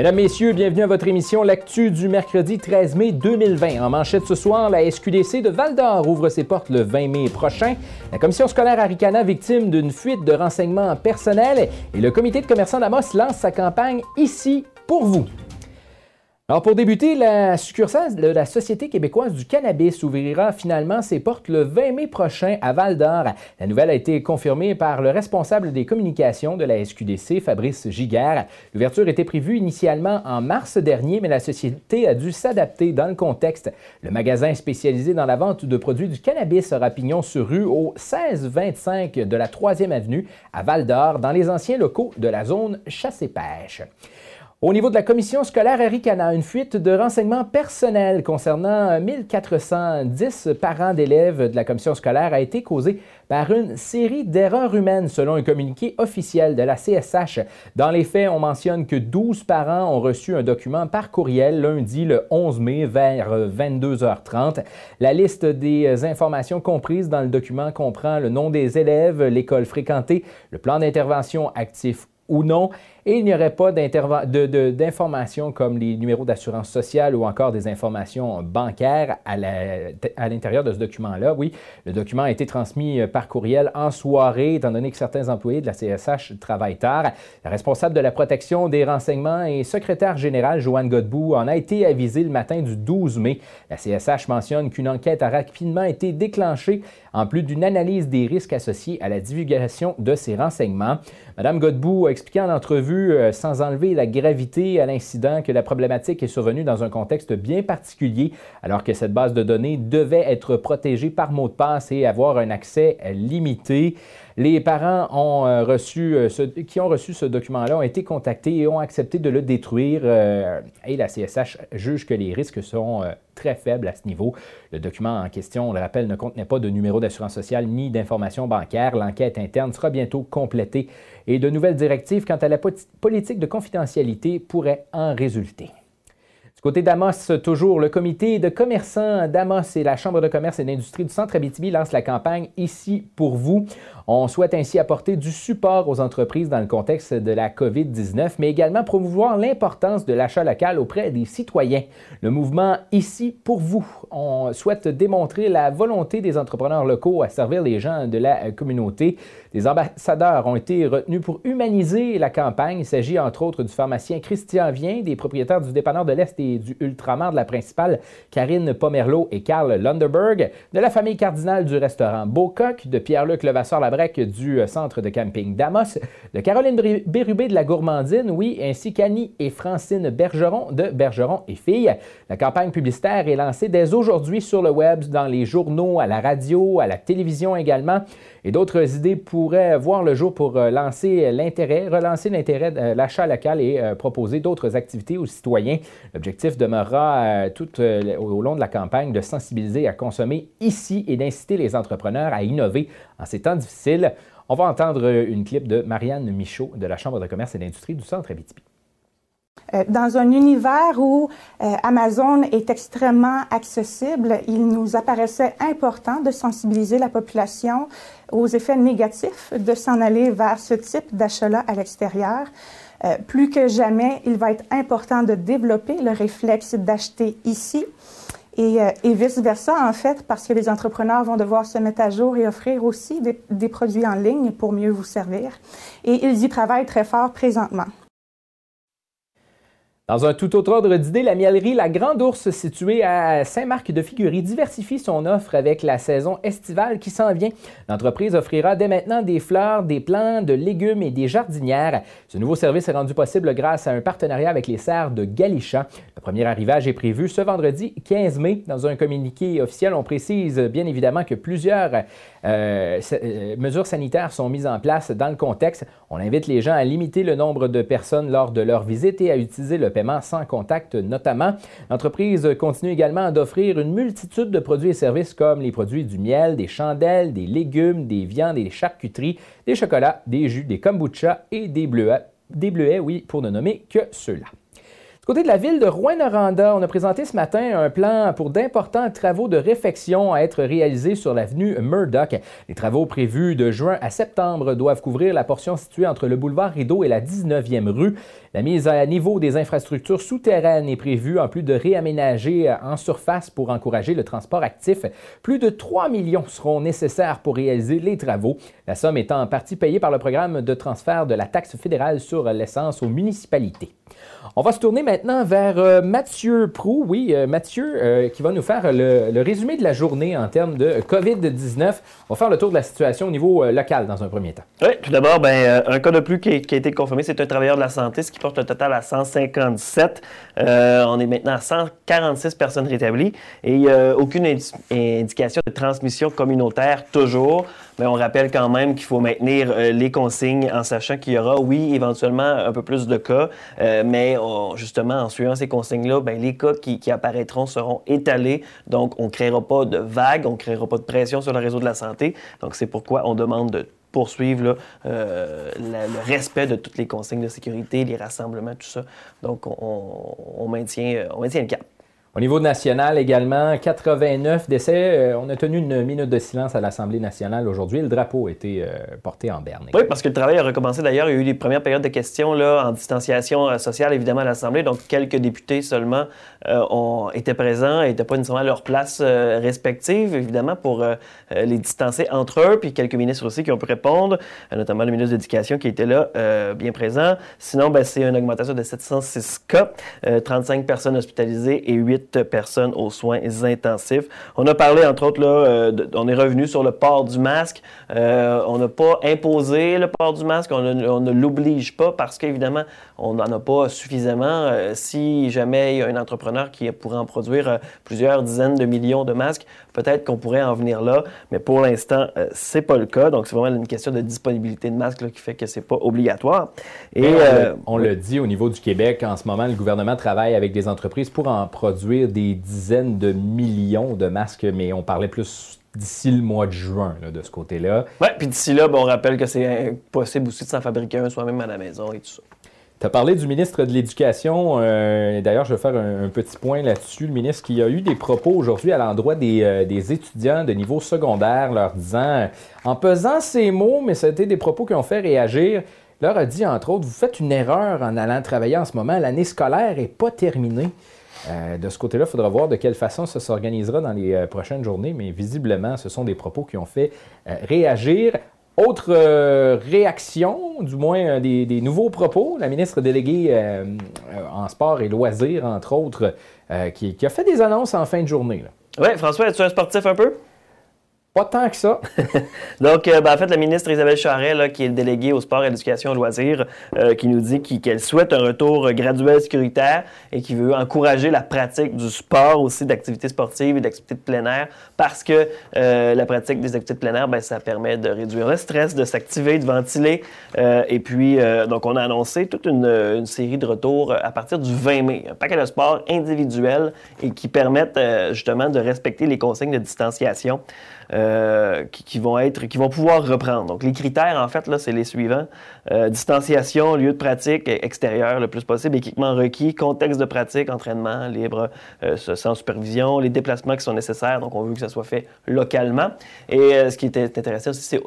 Mesdames, Messieurs, bienvenue à votre émission L'actu du mercredi 13 mai 2020. En manchette ce soir, la SQDC de Val-d'Or ouvre ses portes le 20 mai prochain. La commission scolaire Aricana victime d'une fuite de renseignements personnels et le comité de commerçants d'Amos lance sa campagne Ici pour vous. Alors pour débuter, la succursale de la Société québécoise du cannabis ouvrira finalement ses portes le 20 mai prochain à Val-d'Or. La nouvelle a été confirmée par le responsable des communications de la SQDC, Fabrice Giguère. L'ouverture était prévue initialement en mars dernier, mais la société a dû s'adapter dans le contexte. Le magasin spécialisé dans la vente de produits du cannabis aura pignon sur rue au 1625 de la 3e avenue à Val-d'Or, dans les anciens locaux de la zone chasse-et-pêche. Au niveau de la commission scolaire Aricana, une fuite de renseignements personnels concernant 1410 parents d'élèves de la commission scolaire a été causée par une série d'erreurs humaines selon un communiqué officiel de la CSH. Dans les faits, on mentionne que 12 parents ont reçu un document par courriel lundi le 11 mai vers 22h30. La liste des informations comprises dans le document comprend le nom des élèves, l'école fréquentée, le plan d'intervention actif ou non et il n'y aurait pas d'informations comme les numéros d'assurance sociale ou encore des informations bancaires à l'intérieur de ce document-là. Oui, le document a été transmis euh, par courriel en soirée, étant donné que certains employés de la CSH travaillent tard. La responsable de la protection des renseignements et secrétaire générale, Joanne Godbout, en a été avisée le matin du 12 mai. La CSH mentionne qu'une enquête a rapidement été déclenchée en plus d'une analyse des risques associés à la divulgation de ces renseignements. Madame Godbout a expliqué en entrevue euh, sans enlever la gravité à l'incident, que la problématique est survenue dans un contexte bien particulier, alors que cette base de données devait être protégée par mot de passe et avoir un accès limité. Les parents ont euh, reçu euh, qui ont reçu ce document-là ont été contactés et ont accepté de le détruire. Et la CSH juge que les risques sont très faibles à ce niveau. Le document en question, on le rappelle, ne contenait pas de numéro d'assurance sociale ni d'informations bancaires. L'enquête interne sera bientôt complétée et de nouvelles directives quant à la politique de confidentialité pourraient en résulter. Côté d'Amos, toujours, le comité de commerçants d'Amos et la Chambre de commerce et d'industrie du Centre Abitibi lancent la campagne Ici pour vous. On souhaite ainsi apporter du support aux entreprises dans le contexte de la COVID-19, mais également promouvoir l'importance de l'achat local auprès des citoyens. Le mouvement Ici pour vous, on souhaite démontrer la volonté des entrepreneurs locaux à servir les gens de la communauté. Des ambassadeurs ont été retenus pour humaniser la campagne. Il s'agit entre autres du pharmacien Christian Vien, des propriétaires du dépanneur de l'Est et du Ultramar de la principale Karine Pomerleau et Karl Lunderberg, de la famille cardinale du restaurant Beaucoq, de Pierre-Luc Levasseur-Labrec du euh, centre de camping d'Amos, de Caroline Bérubé de la Gourmandine, oui, ainsi qu'Annie et Francine Bergeron de Bergeron et Filles. La campagne publicitaire est lancée dès aujourd'hui sur le web, dans les journaux, à la radio, à la télévision également. Et d'autres idées pourraient voir le jour pour euh, lancer l'intérêt, relancer l'intérêt de l'achat local et euh, proposer d'autres activités aux citoyens. L'objectif demeurera tout au long de la campagne de sensibiliser à consommer ici et d'inciter les entrepreneurs à innover en ces temps difficiles. On va entendre une clip de Marianne Michaud de la Chambre de commerce et d'industrie du Centre Abitibi. Euh, dans un univers où euh, Amazon est extrêmement accessible, il nous apparaissait important de sensibiliser la population aux effets négatifs de s'en aller vers ce type d'achat-là à l'extérieur. Euh, plus que jamais, il va être important de développer le réflexe d'acheter ici euh, et, vice-versa, en fait, parce que les entrepreneurs vont devoir se mettre à jour et offrir aussi des, des produits en ligne pour mieux vous servir. Et ils y travaillent très fort présentement. Dans un tout autre ordre d'idée, la mielerie La Grande Ourse, située à Saint-Marc-de-Figuerie, diversifie son offre avec la saison estivale qui s'en vient. L'entreprise offrira dès maintenant des fleurs, des plants, de légumes et des jardinières. Ce nouveau service est rendu possible grâce à un partenariat avec les serres de Galichat. Le premier arrivage est prévu ce vendredi 15 mai. Dans un communiqué officiel, on précise bien évidemment que plusieurs euh, euh, mesures sanitaires sont mises en place dans le contexte. On invite les gens à limiter le nombre de personnes lors de leur visite et à utiliser le sans contact notamment. L'entreprise continue également d'offrir une multitude de produits et services comme les produits du miel, des chandelles, des légumes, des viandes des charcuteries, des chocolats, des jus, des kombucha et des bleuets. Des bleuets, oui, pour ne nommer que ceux-là. Côté de la ville de Rouen-Noranda, on a présenté ce matin un plan pour d'importants travaux de réfection à être réalisés sur l'avenue Murdoch. Les travaux prévus de juin à septembre doivent couvrir la portion située entre le boulevard Rideau et la 19e rue. La mise à niveau des infrastructures souterraines est prévue, en plus de réaménager en surface pour encourager le transport actif. Plus de 3 millions seront nécessaires pour réaliser les travaux, la somme étant en partie payée par le programme de transfert de la taxe fédérale sur l'essence aux municipalités. On va se tourner maintenant vers euh, Mathieu Prou. Oui, euh, Mathieu, euh, qui va nous faire le, résumé de la journée en termes de COVID-19. On va faire le tour de la situation au niveau local dans un premier temps. Oui, tout d'abord, ben, un cas de plus qui, a été confirmé, c'est un travailleur de la santé, ce qui porte le total à 157. on est maintenant à 146 personnes rétablies et aucune indication de transmission communautaire toujours. Mais on rappelle quand même qu'il faut maintenir les consignes en sachant qu'il y aura, oui, éventuellement un peu plus de cas, mais justement, en suivant ces consignes-là, ben, les cas qui, apparaîtront seront étalés. Donc, on ne créera pas de vagues, on ne créera pas de pression sur le réseau de la santé. Donc, c'est pourquoi on demande de poursuivre euh, le respect de toutes les consignes de sécurité, les rassemblements, tout ça. Donc, on maintient, on maintient le cap. Au niveau national également, 89 décès. Euh, on a tenu une minute de silence à l'Assemblée nationale aujourd'hui. Le drapeau a été euh, porté en berne. Oui, parce que le travail a recommencé d'ailleurs. Il y a eu les premières périodes de questions là, en distanciation euh, sociale, évidemment, à l'Assemblée. Donc, quelques députés seulement ont, été présents et n'étaient pas nécessairement à leur place respective, évidemment, pour les distancer entre eux. Puis quelques ministres aussi qui ont pu répondre, notamment le ministre de l'Éducation qui était là, bien présent. Sinon, ben, c'est une augmentation de 706 cas, 35 personnes hospitalisées et 8 personnes aux soins intensifs. On a parlé, entre autres, euh, on est revenu sur le port du masque. Euh, on n'a pas imposé le port du masque, on, ne l'oblige pas parce qu'évidemment, on n'en a pas suffisamment. Euh, si jamais il y a un entrepreneur qui pourrait en produire plusieurs dizaines de millions de masques, peut-être qu'on pourrait en venir là, mais pour l'instant, c'est pas le cas. Donc, c'est vraiment une question de disponibilité de masques qui fait que c'est pas obligatoire. Et, on, le dit au niveau du Québec, en ce moment, le gouvernement travaille avec des entreprises pour en produire des dizaines de millions de masques, mais on parlait plus d'ici le mois de juin de ce côté-là. Oui, puis d'ici là, on rappelle que c'est possible aussi de s'en fabriquer un soi-même à la maison et tout ça. Tu as parlé du ministre de l'Éducation. Euh, d'ailleurs, je vais faire un, petit point là-dessus. Le ministre qui a eu des propos aujourd'hui à l'endroit des, euh, étudiants de niveau secondaire, leur disant, en pesant ces mots, mais c'était des propos qui ont fait réagir, leur a dit, entre autres, vous faites une erreur en allant travailler en ce moment. L'année scolaire n'est pas terminée. Euh, de ce côté-là, il faudra voir de quelle façon ça s'organisera dans les euh, prochaines journées, mais visiblement, ce sont des propos qui ont fait euh, réagir. Autre réaction, du moins des, nouveaux propos, la ministre déléguée en sport et loisirs, entre autres, qui, a fait des annonces en fin de journée. Oui, François, es-tu un sportif un peu? Pas tant que ça. Donc, euh, ben, en fait, la ministre Isabelle Charret, qui est déléguée au sport, à l'éducation et loisirs, euh, qui nous dit qu'elle souhaite un retour graduel sécuritaire et qui veut encourager la pratique du sport aussi, d'activités sportives et d'activités de plein air, parce que euh, la pratique des activités de plein air, ben, ça permet de réduire le stress, de s'activer, de ventiler. et puis, donc, on a annoncé toute une, une, série de retours à partir du 20 mai. Un paquet de sports individuels et qui permettent justement de respecter les consignes de distanciation. Euh, qui, vont être, qui vont pouvoir reprendre. Donc, les critères, en fait, là, c'est les suivants. Euh, distanciation, lieu de pratique extérieur le plus possible, équipement requis, contexte de pratique, entraînement libre, euh, sans supervision, les déplacements qui sont nécessaires. Donc, on veut que ça soit fait localement. Et ce qui est intéressant aussi,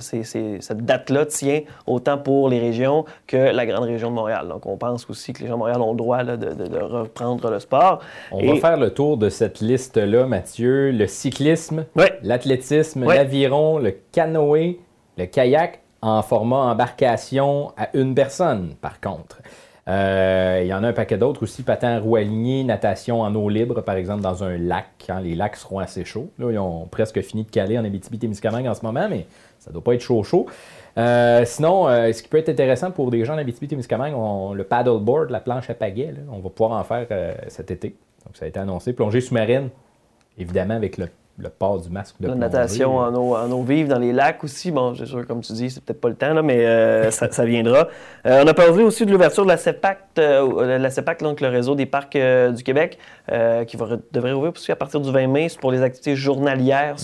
c'est cette date-là tient autant pour les régions que la grande région de Montréal. Donc, on pense aussi que les gens de Montréal ont le droit de, de, reprendre le sport. On va faire le tour de cette liste-là, Mathieu. Le cyclisme, l'athlétisme, l'aviron, le canoë, le kayak en format embarcation à une personne, par contre. Euh, il y en a un paquet d'autres aussi, patin à roue alignée, natation en eau libre, par exemple, dans un lac, quand les lacs seront assez chauds. Là, ils ont presque fini de caler en Abitibi-Témiscamingue en ce moment, mais ça ne doit pas être chaud chaud. Euh, sinon, euh, ce qui peut être intéressant pour des gens en Abitibi-Témiscamingue, le paddleboard, la planche à pagaie, on va pouvoir en faire cet été. Donc, ça a été annoncé. Plongée sous-marine, évidemment, avec le le port du masque de La natation en eau, en eau, vive dans les lacs aussi. Bon, c'est sûr, comme tu dis, c'est peut-être pas le temps, là, mais euh, ça, viendra. Euh, on a parlé aussi de l'ouverture de la CEPAC, euh, la CEPAC, donc le réseau des parcs du Québec, qui va, devrait ouvrir aussi à partir du 20 mai. C'est pour les activités journalières mm.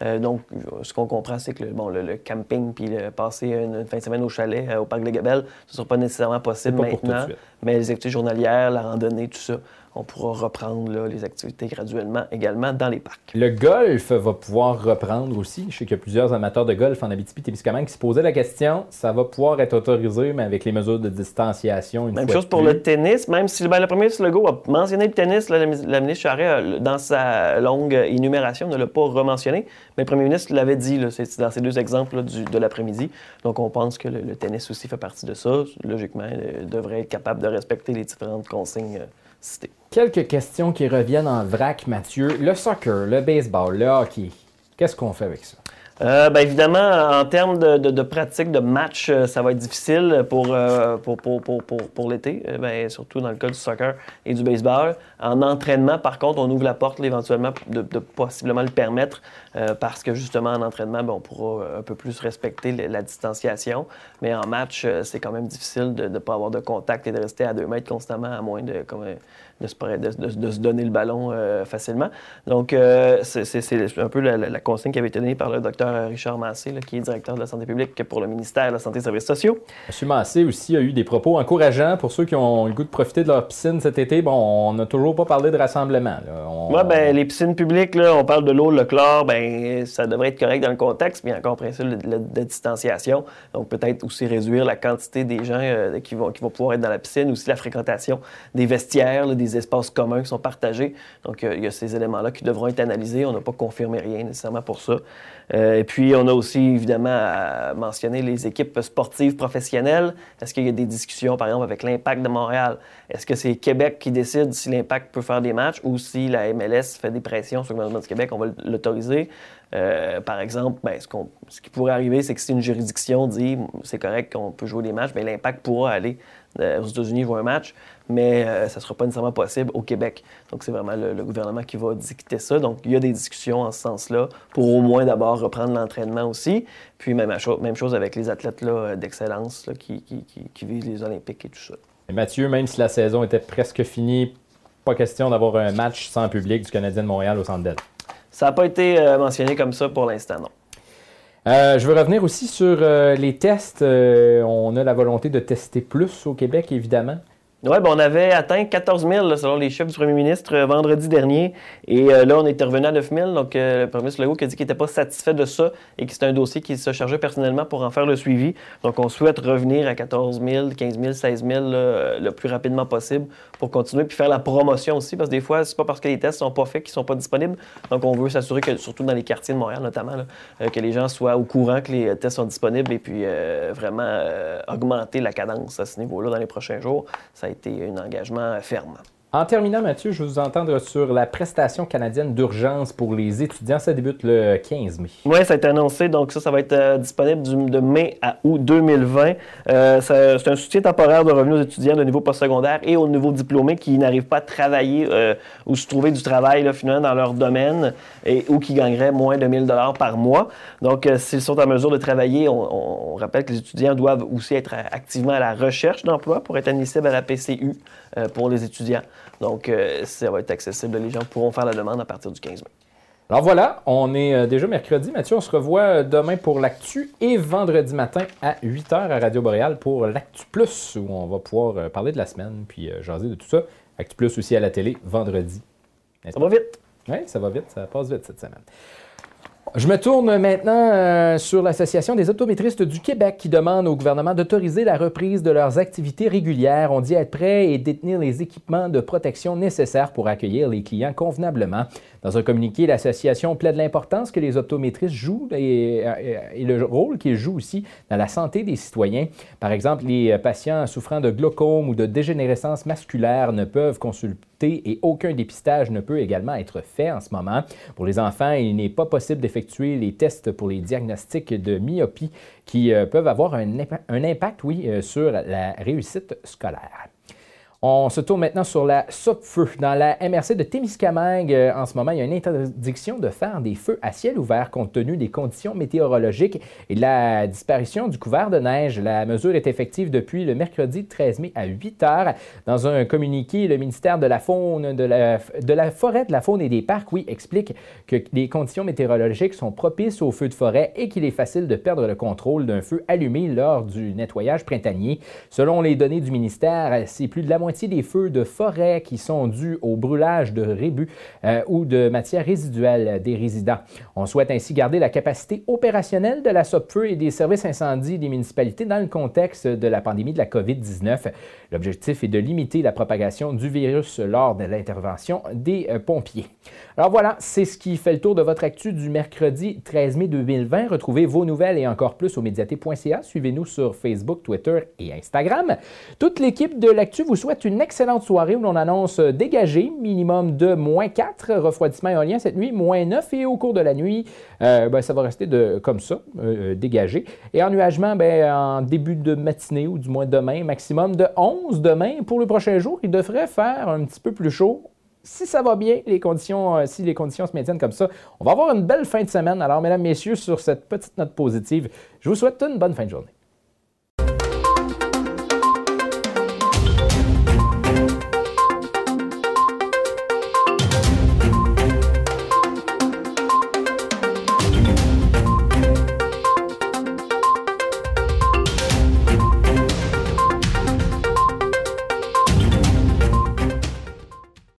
Seulement. donc, ce qu'on comprend, c'est que le, bon, le, camping puis passer une, fin de semaine au chalet, au parc de Gabelle, ce ne sera pas nécessairement possible maintenant. mais les activités journalières, la randonnée, tout ça, on pourra reprendre les activités graduellement également dans les parcs. Le golf va pouvoir reprendre aussi. Je sais qu'il y a plusieurs amateurs de golf en Abitibi-Témiscamingue qui se posaient la question. Ça va pouvoir être autorisé, mais avec les mesures de distanciation. Une même chose pour le tennis, même si ben, le premier Legault a mentionné le tennis, la, ministre Charest, dans sa longue énumération, ne l'a pas rementionné, mais le premier ministre l'avait dit c'est dans ces deux exemples de l'après-midi. Donc on pense que le, tennis aussi fait partie de ça. Logiquement, il devrait être capable de respecter les différentes consignes. Euh, Quelques questions qui reviennent en vrac, Mathieu. Le soccer, le baseball, le hockey, qu'est-ce qu'on fait avec ça? Euh, ben, évidemment, en termes de, pratique de match, euh, ça va être difficile pour, euh, pour, pour, pour, pour l'été, ben, surtout dans le cas du soccer et du baseball. En entraînement, par contre, on ouvre la porte éventuellement de, possiblement le permettre parce que justement, en entraînement, ben, on pourra un peu plus respecter la, distanciation. Mais en match, c'est quand même difficile de ne pas avoir de contact et de rester à deux mètres constamment, à moins de, comme, de, se, de se, donner le ballon facilement. Donc, c'est un peu la, la, consigne qui avait été donnée par le docteur Richard Massé, qui est directeur de la santé publique pour le ministère de la Santé et des Services sociaux. M. Massé aussi a eu des propos encourageants pour ceux qui ont le goût de profiter de leur piscine cet été. Bon, on n'a toujours pas parlé de rassemblement. Oui, ben, les piscines publiques, là, on parle de l'eau, le chlore, ben, ça devrait être correct dans le contexte, mais encore principe de, de, distanciation. Donc, peut-être aussi réduire la quantité des gens euh, qui, vont, qui vont pouvoir être dans la piscine, aussi la fréquentation des vestiaires, des espaces communs qui sont partagés. Donc, il y a ces éléments-là qui devront être analysés. On n'a pas confirmé rien nécessairement pour ça. Euh, et puis, on a aussi évidemment mentionné les équipes sportives professionnelles. Est-ce qu'il y a des discussions, par exemple, avec l'Impact de Montréal? Est-ce que c'est Québec qui décide si l'Impact peut faire des matchs ou si la MLS fait des pressions sur le gouvernement du Québec, on va l'autoriser? Euh, par exemple, ben, ce, qui pourrait arriver, c'est que si une juridiction dit c'est correct qu'on peut jouer des matchs, bien, l'Impact pourra aller euh, aux États-Unis jouer un match, mais euh, ça ne sera pas nécessairement possible au Québec. Donc, c'est vraiment le, gouvernement qui va dicter ça. Donc, il y a des discussions en ce sens-là pour au moins d'abord reprendre l'entraînement aussi. Puis, même, même chose avec les athlètes d'excellence qui, qui, qui, visent les Olympiques et tout ça. Et Mathieu, même si la saison était presque finie, pas question d'avoir un match sans public du Canadien de Montréal au Centre Bell. Ça n'a pas été euh, mentionné comme ça pour l'instant, non. Euh, je veux revenir aussi sur euh, les tests. on a la volonté de tester plus au Québec, évidemment. Oui, ben on avait atteint 14 000 selon les chefs du premier ministre euh, vendredi dernier. Et euh, là, on était revenu à 9 000. Donc, euh, le premier ministre Legault a dit qu'il n'était pas satisfait de ça et que c'était un dossier qu'il se chargeait personnellement pour en faire le suivi. Donc, on souhaite revenir à 14 000, 15 000, 16 000 le plus rapidement possible pour continuer puis faire la promotion aussi. Parce que des fois, c'est pas parce que les tests sont pas faits qu'ils sont pas disponibles. Donc, on veut s'assurer que, surtout dans les quartiers de Montréal notamment, que les gens soient au courant que les tests sont disponibles et puis vraiment augmenter la cadence à ce niveau-là dans les prochains jours. A été un engagement ferme. En terminant, Mathieu, je veux vous entendre sur la prestation canadienne d'urgence pour les étudiants. Ça débute le 15 mai. Oui, ça a été annoncé. Donc, ça, ça va être euh, disponible de mai à août 2020. Euh, c'est un soutien temporaire de revenus aux étudiants de niveau postsecondaire et aux nouveaux diplômés qui n'arrivent pas à travailler euh, ou se trouver du travail finalement dans leur domaine et, ou qui gagneraient moins de 1000 dollars par mois. Donc, s'ils sont en mesure de travailler, on, rappelle que les étudiants doivent aussi être activement à la recherche d'emploi pour être admissibles à la PCU pour les étudiants. Donc, euh, ça va être accessible. Les gens pourront faire la demande à partir du 15 mai. Alors voilà, on est euh, déjà mercredi. Mathieu, on se revoit euh, demain pour l'Actu et vendredi matin à 8h à Radio Boréal pour l'Actu Plus, où on va pouvoir parler de la semaine puis jaser de tout ça. Actu Plus aussi à la télé vendredi. Ça va vite. Oui, ça va vite, ça passe vite cette semaine. Je me tourne maintenant euh, sur l'Association des optométristes du Québec qui demande au gouvernement d'autoriser la reprise de leurs activités régulières. On dit être prêt et détenir les équipements de protection nécessaires pour accueillir les clients convenablement. Dans un communiqué, l'association plaide l'importance que les optométristes jouent et, et, le rôle qu'ils jouent aussi dans la santé des citoyens. Par exemple, les patients souffrant de glaucome ou de dégénérescence masculaire ne peuvent consulter et aucun dépistage ne peut également être fait en ce moment. Pour les enfants, il n'est pas possible d'effectuer les tests pour les diagnostics de myopie qui euh, peuvent avoir un, impact, oui, euh, sur la réussite scolaire. On se tourne maintenant sur la SOP-feu. Dans la MRC de Témiscamingue, euh, en ce moment, il y a une interdiction de faire des feux à ciel ouvert compte tenu des conditions météorologiques et de la disparition du couvert de neige. La mesure est effective depuis le mercredi 13 mai à 8 heures. Dans un communiqué, le ministère de la Faune, de la, de la Forêt, de la Faune et des Parcs, oui, explique que les conditions météorologiques sont propices aux feux de forêt et qu'il est facile de perdre le contrôle d'un feu allumé lors du nettoyage printanier. Selon les données du ministère, c'est plus de la moitié des feux de forêt qui sont dus au brûlage de rébus euh, ou de matières résiduelles des résidents. On souhaite ainsi garder la capacité opérationnelle de la SOPFEU et des services incendies des municipalités dans le contexte de la pandémie de la COVID-19. L'objectif est de limiter la propagation du virus lors de l'intervention des euh, pompiers. Alors voilà, c'est ce qui fait le tour de votre actu du mercredi 13 mai 2020. Retrouvez vos nouvelles et encore plus au médiaté.ca. Suivez-nous sur Facebook, Twitter et Instagram. Toute l'équipe de l'actu vous souhaite une excellente soirée où l'on annonce dégagé, minimum de moins 4, refroidissement éolien cette nuit, moins 9 et au cours de la nuit, euh, ben, ça va rester de, comme ça, euh, dégagé. Et ennuagement ben, en début de matinée ou du moins demain, maximum de 11 demain. Pour le prochain jour, il devrait faire un petit peu plus chaud si ça va bien, les conditions, euh, si les conditions se maintiennent comme ça, on va avoir une belle fin de semaine. Alors, mesdames, messieurs, sur cette petite note positive, je vous souhaite une bonne fin de journée.